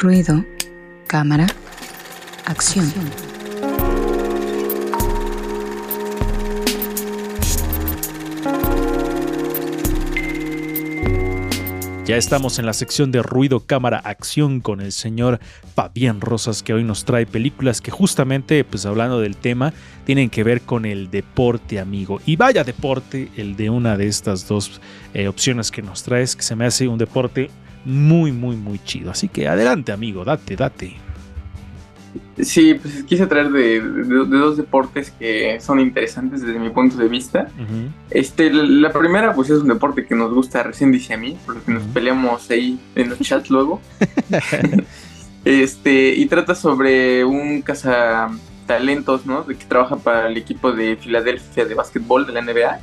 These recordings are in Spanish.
Ruido, cámara, acción. Ya estamos en la sección de ruido, cámara, acción con el señor Fabián Rosas que hoy nos trae películas que justamente, pues hablando del tema, tienen que ver con el deporte, amigo. Y vaya deporte el de una de estas dos eh, opciones que nos traes, que se me hace un deporte muy, muy, muy chido. Así que adelante, amigo, date, date. Sí, pues quise traer de, dos deportes que son interesantes desde mi punto de vista. Este, la primera, pues es un deporte que nos gusta, recién dice a mí, porque nos peleamos ahí en los chats luego. este, y trata sobre un cazatalentos, ¿no? De que trabaja para el equipo de Filadelfia de básquetbol de la NBA,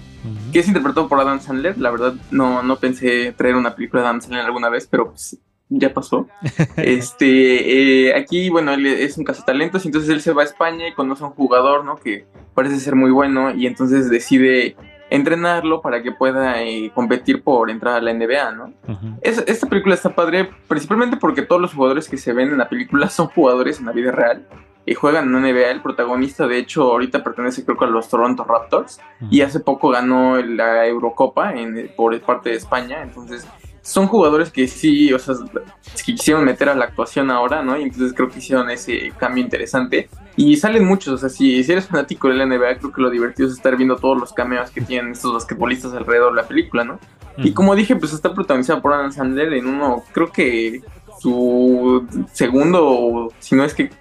que es interpretado por Adam Sandler. La verdad, no, no pensé traer una película de Adam Sandler alguna vez, pero pues ya pasó. este, eh, aquí, bueno, él es un cazatalentos, entonces él se va a España y conoce a un jugador, ¿no? Que parece ser muy bueno y entonces decide entrenarlo para que pueda eh, competir por entrar a la NBA, ¿no? esta película está padre principalmente porque todos los jugadores que se ven en la película son jugadores en la vida real y juegan en la NBA. El protagonista, de hecho, ahorita pertenece creo que a los Toronto Raptors y hace poco ganó la Eurocopa en, por parte de España, entonces son jugadores que sí, o sea, que quisieron meter a la actuación ahora, ¿no? Y entonces creo que hicieron ese cambio interesante. Y salen muchos, o sea, si, eres fanático de la NBA, creo que lo divertido es estar viendo todos los cameos que tienen estos basquetbolistas alrededor de la película, ¿no? Y como dije, pues está protagonizada por Adam Sandler en uno, creo que su segundo, si no es que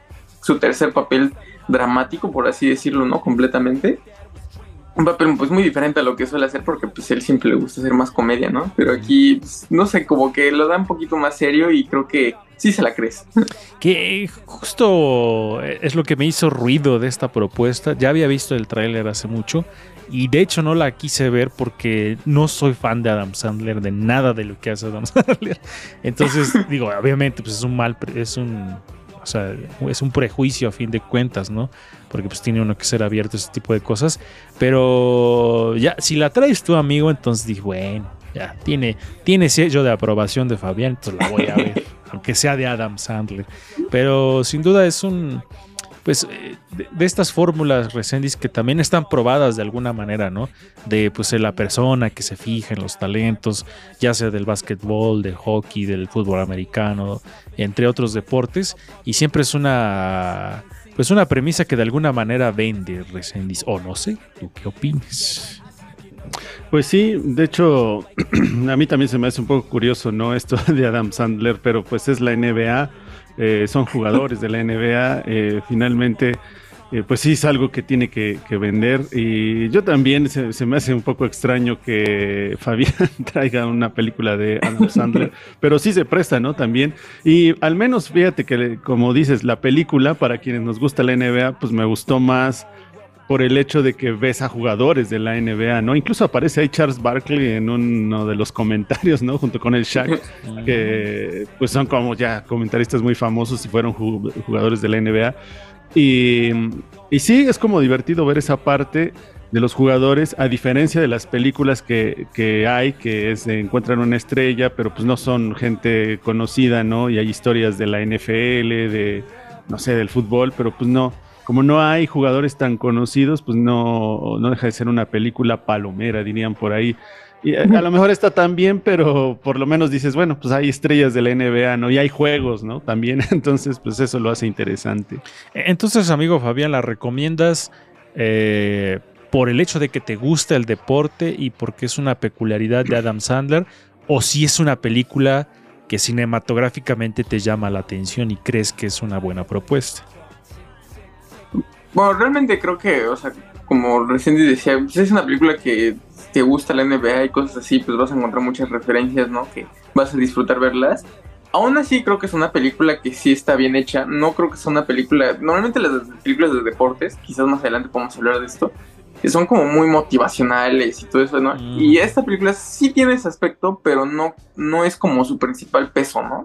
su tercer papel dramático, por así decirlo, ¿no? Completamente un papel pues muy diferente a lo que suele hacer porque pues él siempre le gusta hacer más comedia, ¿no? Pero aquí, pues, no sé, como que lo da un poquito más serio y creo que sí se la crees. Que justo es lo que me hizo ruido de esta propuesta. Ya había visto el tráiler hace mucho y de hecho no la quise ver porque no soy fan de Adam Sandler, de nada de lo que hace Adam Sandler. Entonces, digo, obviamente pues es un mal, es un o sea, es un prejuicio a fin de cuentas, ¿no? Porque pues tiene uno que ser abierto a ese tipo de cosas. Pero ya, si la traes tu amigo, entonces dije, bueno, ya, tiene, tiene sello de aprobación de Fabián, entonces la voy a ver, aunque sea de Adam Sandler. Pero sin duda es un, pues eh, de, estas fórmulas Resendis que también están probadas de alguna manera, ¿no? De pues la persona que se fija en los talentos, ya sea del básquetbol, del hockey, del fútbol americano, entre otros deportes, y siempre es una pues una premisa que de alguna manera vende Resendis, o no sé, ¿tú qué opinas? Pues sí, de hecho, a mí también se me hace un poco curioso, ¿no? Esto de Adam Sandler, pero pues es la NBA eh, son jugadores de la NBA, eh, finalmente, eh, pues sí es algo que tiene que, vender. Y yo también se, me hace un poco extraño que Fabián traiga una película de Adam Sandler, pero sí se presta, ¿no? También. Y al menos fíjate que, como dices, la película, para quienes nos gusta la NBA, pues me gustó más por el hecho de que ves a jugadores de la NBA, ¿no? Incluso aparece ahí Charles Barkley en uno de los comentarios, ¿no? Junto con el Shaq, que pues son como ya comentaristas muy famosos y fueron jugadores de la NBA. Y, y sí, es como divertido ver esa parte de los jugadores, a diferencia de las películas que, que hay, que se encuentran una estrella, pero pues no son gente conocida, ¿no? Y hay historias de la NFL, de, no sé, del fútbol, pero pues no como no hay jugadores tan conocidos, pues no, no deja de ser una película palomera, dirían por ahí. Y eh, a, lo mejor está tan bien, pero por lo menos dices, bueno, pues hay estrellas de la NBA, ¿no? Y hay juegos, ¿no? También, entonces, pues eso lo hace interesante. Entonces, amigo Fabián, ¿la recomiendas eh, por el hecho de que te gusta el deporte y porque es una peculiaridad de Adam Sandler? ¿O si es una película que cinematográficamente te llama la atención y crees que es una buena propuesta? Bueno, realmente creo que, o sea, como recién decía, pues es una película que te gusta la NBA y cosas así, pues vas a encontrar muchas referencias, ¿no? Que vas a disfrutar verlas. Aún así creo que es una película que sí está bien hecha. No creo que sea una película... Normalmente las películas de deportes, quizás más adelante podemos hablar de esto, que son como muy motivacionales y todo eso, ¿no? Mm. Y esta película sí tiene ese aspecto, pero no, no es como su principal peso, ¿no?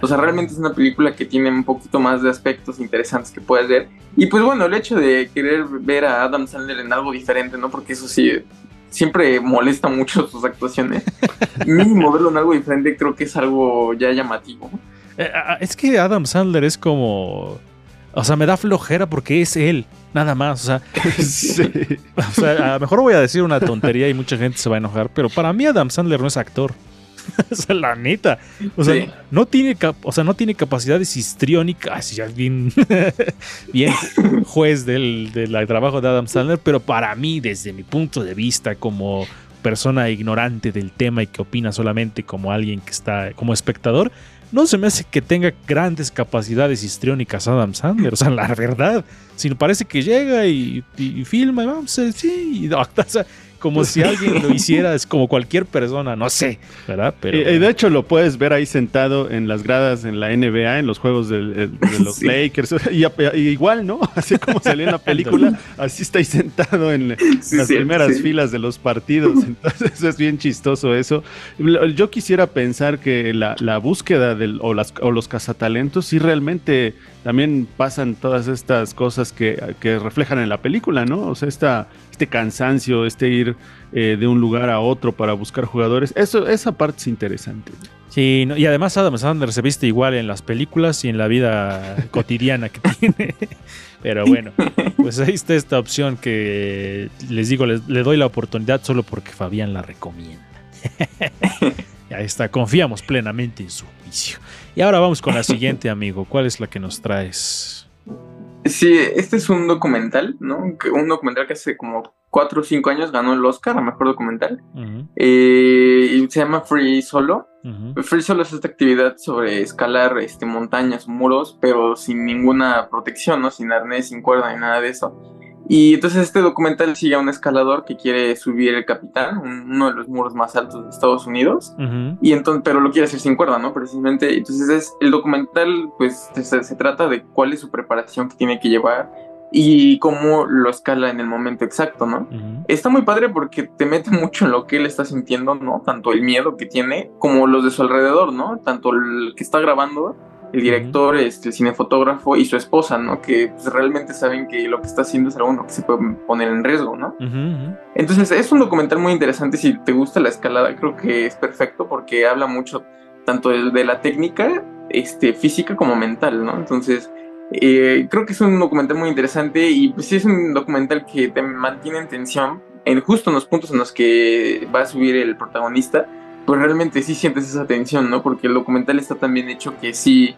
O sea, realmente es una película que tiene un poquito más de aspectos interesantes que puedes ver. Y pues bueno, el hecho de querer ver a Adam Sandler en algo diferente, ¿no? Porque eso sí, siempre molesta mucho sus actuaciones. Mínimo verlo en algo diferente creo que es algo ya llamativo. Eh, es que Adam Sandler es como. O sea, me da flojera porque es él, nada más. O sea, o sea, a lo mejor voy a decir una tontería y mucha gente se va a enojar, pero para mí Adam Sandler no es actor. o sea, la neta. O sea, no tiene o sea, no tiene capacidades histriónicas. Ya bien, bien juez del, del trabajo de Adam Sandler, pero para mí, desde mi punto de vista, como persona ignorante del tema y que opina solamente como alguien que está como espectador, no se me hace que tenga grandes capacidades histriónicas Adam Sandler. O sea, la verdad, sino parece que llega y, filma y vamos, sí, y, o como si alguien lo hiciera, es como cualquier persona, no sé, ¿verdad? Pero, y, de hecho lo puedes ver ahí sentado en las gradas en la NBA, en los juegos de, los Lakers, y, igual, ¿no? Así como salió en la película, así está ahí sentado en las primeras filas de los partidos, entonces es bien chistoso eso. Yo quisiera pensar que la, búsqueda del, o, las, o los cazatalentos sí realmente también pasan todas estas cosas que, que reflejan en la película, ¿no? O sea, esta este cansancio, este ir eh, de un lugar a otro para buscar jugadores. Eso, esa parte es interesante. Sí, y además Adam Sandler se viste igual en las películas y en la vida cotidiana que tiene. Pero bueno, pues ahí está esta opción que les digo, le doy la oportunidad solo porque Fabián la recomienda. ahí está, confiamos plenamente en su juicio. Y ahora vamos con la siguiente, amigo. ¿Cuál es la que nos traes? Sí, este es un documental, ¿no? Un documental que hace como 4 o 5 años ganó el Oscar a Mejor Documental. Eh, y se llama Free Solo. Free Solo es esta actividad sobre escalar este, montañas, muros, pero sin ninguna protección, ¿no? Sin arnés, sin cuerda ni nada de eso. Y entonces este documental sigue a un escalador que quiere subir el Capitán, uno de los muros más altos de Estados Unidos, y entonces, pero lo quiere hacer sin cuerda, ¿no? Precisamente, entonces es, el documental pues se, trata de cuál es su preparación que tiene que llevar y cómo lo escala en el momento exacto, ¿no? Está muy padre porque te mete mucho en lo que él está sintiendo, ¿no? Tanto el miedo que tiene como los de su alrededor, ¿no? Tanto el que está grabando el director, este, el cinefotógrafo y su esposa, ¿no? Que pues, realmente saben que lo que está haciendo es algo que se puede poner en riesgo, ¿no? Entonces es un documental muy interesante, si te gusta la escalada creo que es perfecto porque habla mucho tanto de, la técnica este, física como mental, ¿no? Entonces eh, creo que es un documental muy interesante y pues sí es un documental que te mantiene en tensión en justo en los puntos en los que va a subir el protagonista pues realmente sí sientes esa tensión, ¿no? Porque el documental está tan bien hecho que sí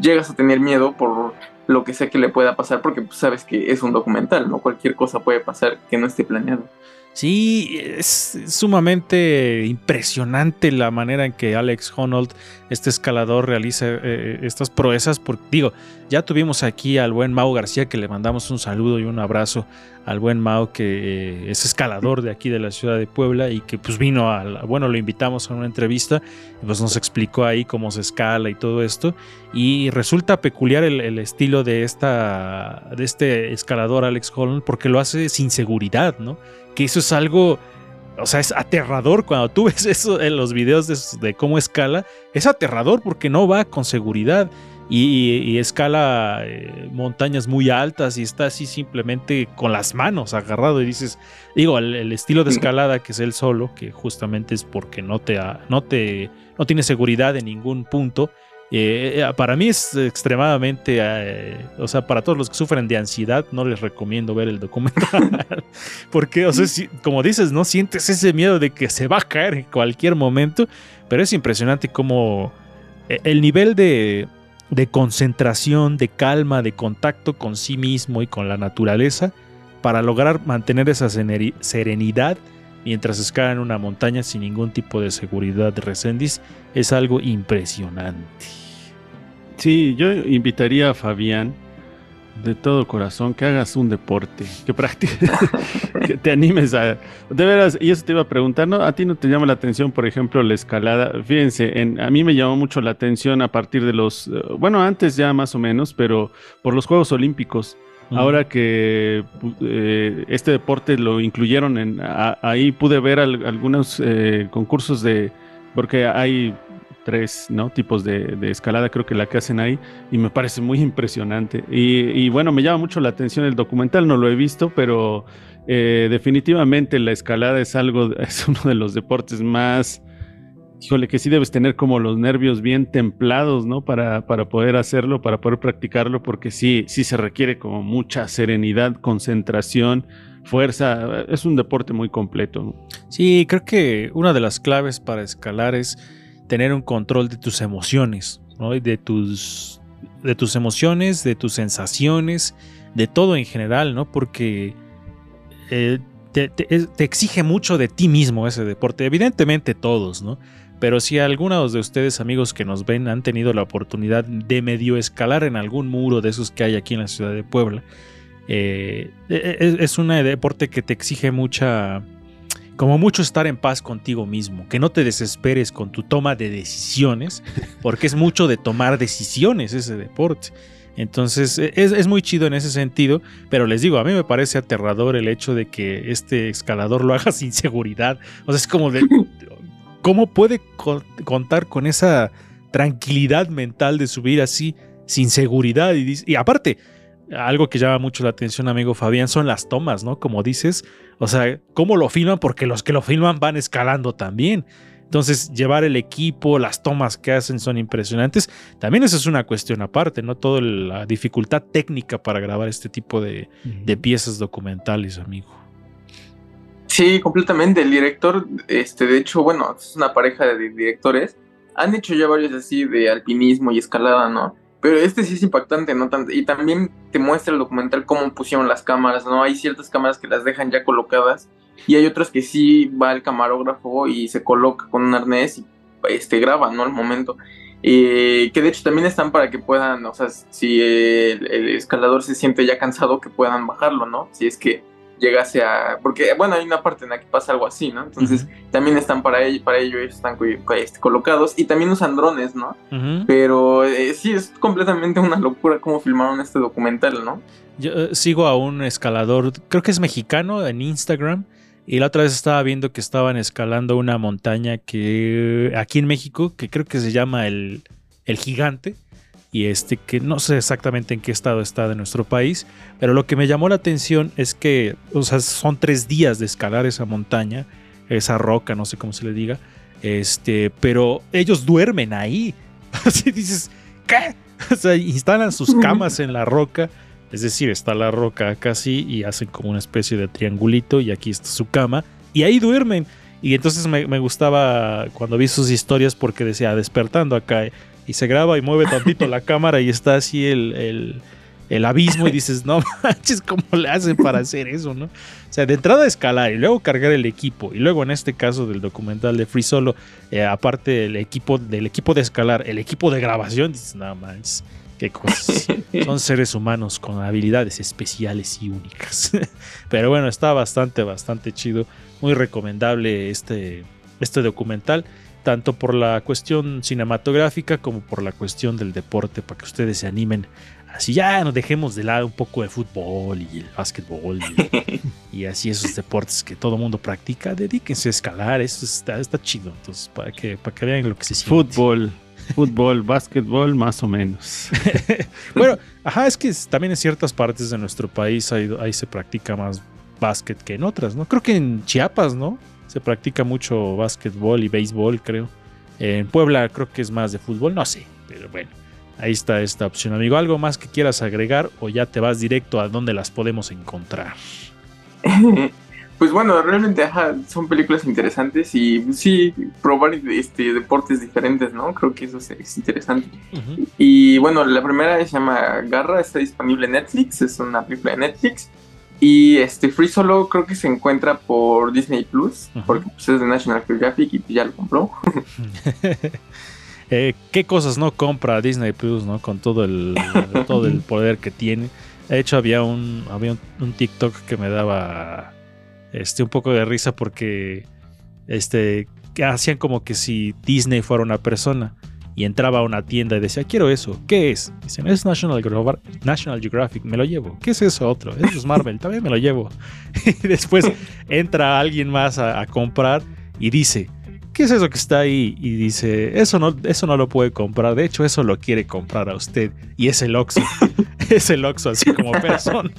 llegas a tener miedo por lo que sea que le pueda pasar, porque pues, sabes que es un documental, ¿no? Cualquier cosa puede pasar que no esté planeado. Sí, es sumamente impresionante la manera en que Alex Honnold, este escalador, realiza eh, estas proezas. Porque, digo, ya tuvimos aquí al buen Mau García, que le mandamos un saludo y un abrazo al buen Mau, que eh, es escalador de aquí de la ciudad de Puebla y que pues vino a, bueno, lo invitamos a una entrevista y pues nos explicó ahí cómo se escala y todo esto. Y resulta peculiar el, estilo de, esta, de este escalador Alex Honnold porque lo hace sin seguridad, ¿no? que eso es algo, o sea, es aterrador cuando tú ves eso en los videos de, cómo escala, es aterrador porque no va con seguridad y, escala eh, montañas muy altas y está así simplemente con las manos agarrado y dices, digo, el, estilo de escalada que es el solo, que justamente es porque no te, no te, no tiene seguridad en ningún punto eh, eh, para mí es extremadamente, eh, o sea, para todos los que sufren de ansiedad, no les recomiendo ver el documental. Porque, o sea, como dices, no sientes ese miedo de que se va a caer en cualquier momento, pero es impresionante como el nivel de, de concentración, de calma, de contacto con sí mismo y con la naturaleza para lograr mantener esa serenidad mientras escala en una montaña sin ningún tipo de seguridad de es algo impresionante. Sí, yo invitaría a Fabián de todo corazón que hagas un deporte, que practiques, que te animes a... De veras, y eso te iba a preguntar, ¿no? ¿A ti no te llama la atención, por ejemplo, la escalada? Fíjense, en, a mí me llamó mucho la atención a partir de los... Eh, bueno, antes ya más o menos, pero por los Juegos Olímpicos. Ahora que eh, este deporte lo incluyeron en... ahí pude ver algunos eh, concursos de... Porque hay tres ¿no? tipos de, escalada, creo que la que hacen ahí, y me parece muy impresionante. Y, bueno, me llama mucho la atención el documental, no lo he visto, pero eh, definitivamente la escalada es algo, es uno de los deportes más híjole, que sí debes tener como los nervios bien templados, ¿no? Para, para poder hacerlo, para poder practicarlo, porque sí, sí se requiere como mucha serenidad, concentración, fuerza. Es un deporte muy completo. Sí, creo que una de las claves para escalar es tener un control de tus emociones, ¿no? de tus, de tus emociones, de tus sensaciones, de todo en general, ¿no? Porque eh, te, exige mucho de ti mismo ese deporte. Evidentemente todos, ¿no? Pero si algunos de ustedes, amigos que nos ven, han tenido la oportunidad de medio escalar en algún muro de esos que hay aquí en la ciudad de Puebla, eh, e, e, es un deporte que te exige mucha, como mucho estar en paz contigo mismo, que no te desesperes con tu toma de decisiones, porque es mucho de tomar decisiones ese deporte. Entonces e, es, muy chido en ese sentido, pero les digo, a mí me parece aterrador el hecho de que este escalador lo haga sin seguridad. O sea, es como de... ¿Cómo puede contar con esa tranquilidad mental de subir así sin seguridad? Y, y aparte, algo que llama mucho la atención, amigo Fabián, son las tomas, ¿no? Como dices, o sea, ¿cómo lo filman? Porque los que lo filman van escalando también. Entonces, llevar el equipo, las tomas que hacen son impresionantes. También esa es una cuestión aparte, ¿no? Toda la dificultad técnica para grabar este tipo de, piezas documentales, amigo. Sí, completamente. El director, este, de hecho, bueno, es una pareja de directores. Han hecho ya varios así de alpinismo y escalada, ¿no? Pero este sí es impactante, ¿no? Y también te muestra el documental cómo pusieron las cámaras, ¿no? Hay ciertas cámaras que las dejan ya colocadas y hay otras que sí va el camarógrafo y se coloca con un arnés y este, graba, ¿no? Al momento. que de hecho también están para que puedan, o sea, si el, escalador se siente ya cansado, que puedan bajarlo, ¿no? Si es que llegase a... Porque, bueno, hay una parte en la que pasa algo así, ¿no? Entonces, también están para ello, para ello ellos están este, colocados y también usan drones, ¿no? Pero eh, sí, es completamente una locura cómo filmaron este documental, ¿no? Yo eh, sigo a un escalador, creo que es mexicano, en Instagram. Y la otra vez estaba viendo que estaban escalando una montaña que aquí en México, que creo que se llama el, el Gigante y este que no sé exactamente en qué estado está de nuestro país, pero lo que me llamó la atención es que, o sea, son tres días de escalar esa montaña, esa roca, no sé cómo se le diga, este, pero ellos duermen ahí. Así dices, ¿qué? O sea, instalan sus camas en la roca, es decir, está la roca casi y hacen como una especie de triangulito y aquí está su cama y ahí duermen. Y entonces me, me gustaba cuando vi sus historias porque decía, despertando acá, y se graba y mueve tantito la cámara y está así el, abismo y dices, no manches, ¿cómo le hacen para hacer eso, no? O sea, de entrada escalar y luego cargar el equipo y luego en este caso del documental de Free Solo, eh, aparte del equipo, del equipo de escalar, el equipo de grabación, dices, no manches, qué cosas. Son seres humanos con habilidades especiales y únicas. Pero bueno, está bastante, bastante chido. Muy recomendable este, este documental tanto por la cuestión cinematográfica como por la cuestión del deporte, para que ustedes se animen. Así ya nos dejemos de lado un poco de fútbol y el básquetbol y, así esos deportes que todo mundo practica, dedíquense a escalar, eso está, está chido. Entonces, para que, para que vean lo que se siente. Fútbol, fútbol, básquetbol, más o menos. bueno, ajá, es que también en ciertas partes de nuestro país ahí, ahí se practica más básquet que en otras, ¿no? Creo que en Chiapas, ¿no? Se practica mucho básquetbol y béisbol, creo. En Puebla creo que es más de fútbol, no sé, pero bueno, ahí está esta opción, amigo. ¿Algo más que quieras agregar o ya te vas directo a donde las podemos encontrar? Pues bueno, realmente son películas interesantes y sí, probar este, deportes diferentes, ¿no? Creo que eso es interesante. Y bueno, la primera se llama Garra, está disponible en Netflix, es una película de Netflix. Y este Free Solo creo que se encuentra por Disney Plus, porque pues, es de National Geographic y ya lo compró. Eh, ¿Qué cosas no compra Disney Plus, no? Con todo el, todo el poder que tiene. De hecho, había un, había un, TikTok que me daba este, un poco de risa porque este, hacían como que si Disney fuera una persona y entraba a una tienda y decía, quiero eso, ¿qué es? Dicen, es National, Geographic, me lo llevo. ¿Qué es eso otro? Eso es Marvel, también me lo llevo. y después entra alguien más a, comprar y dice, ¿qué es eso que está ahí? Y dice, eso no, eso no lo puede comprar. De hecho, eso lo quiere comprar a usted. Y es el Oxxo. es el Oxxo así como persona.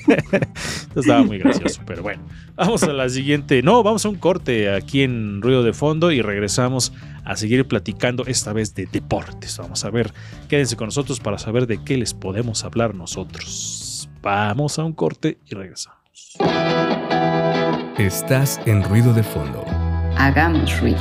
Estaba muy gracioso, pero bueno. Vamos a la siguiente. No, vamos a un corte aquí en Ruido de Fondo y regresamos a seguir platicando esta vez de deportes. Vamos a ver, quédense con nosotros para saber de qué les podemos hablar nosotros. Vamos a un corte y regresamos. Estás en Ruido de Fondo. Hagamos ruido.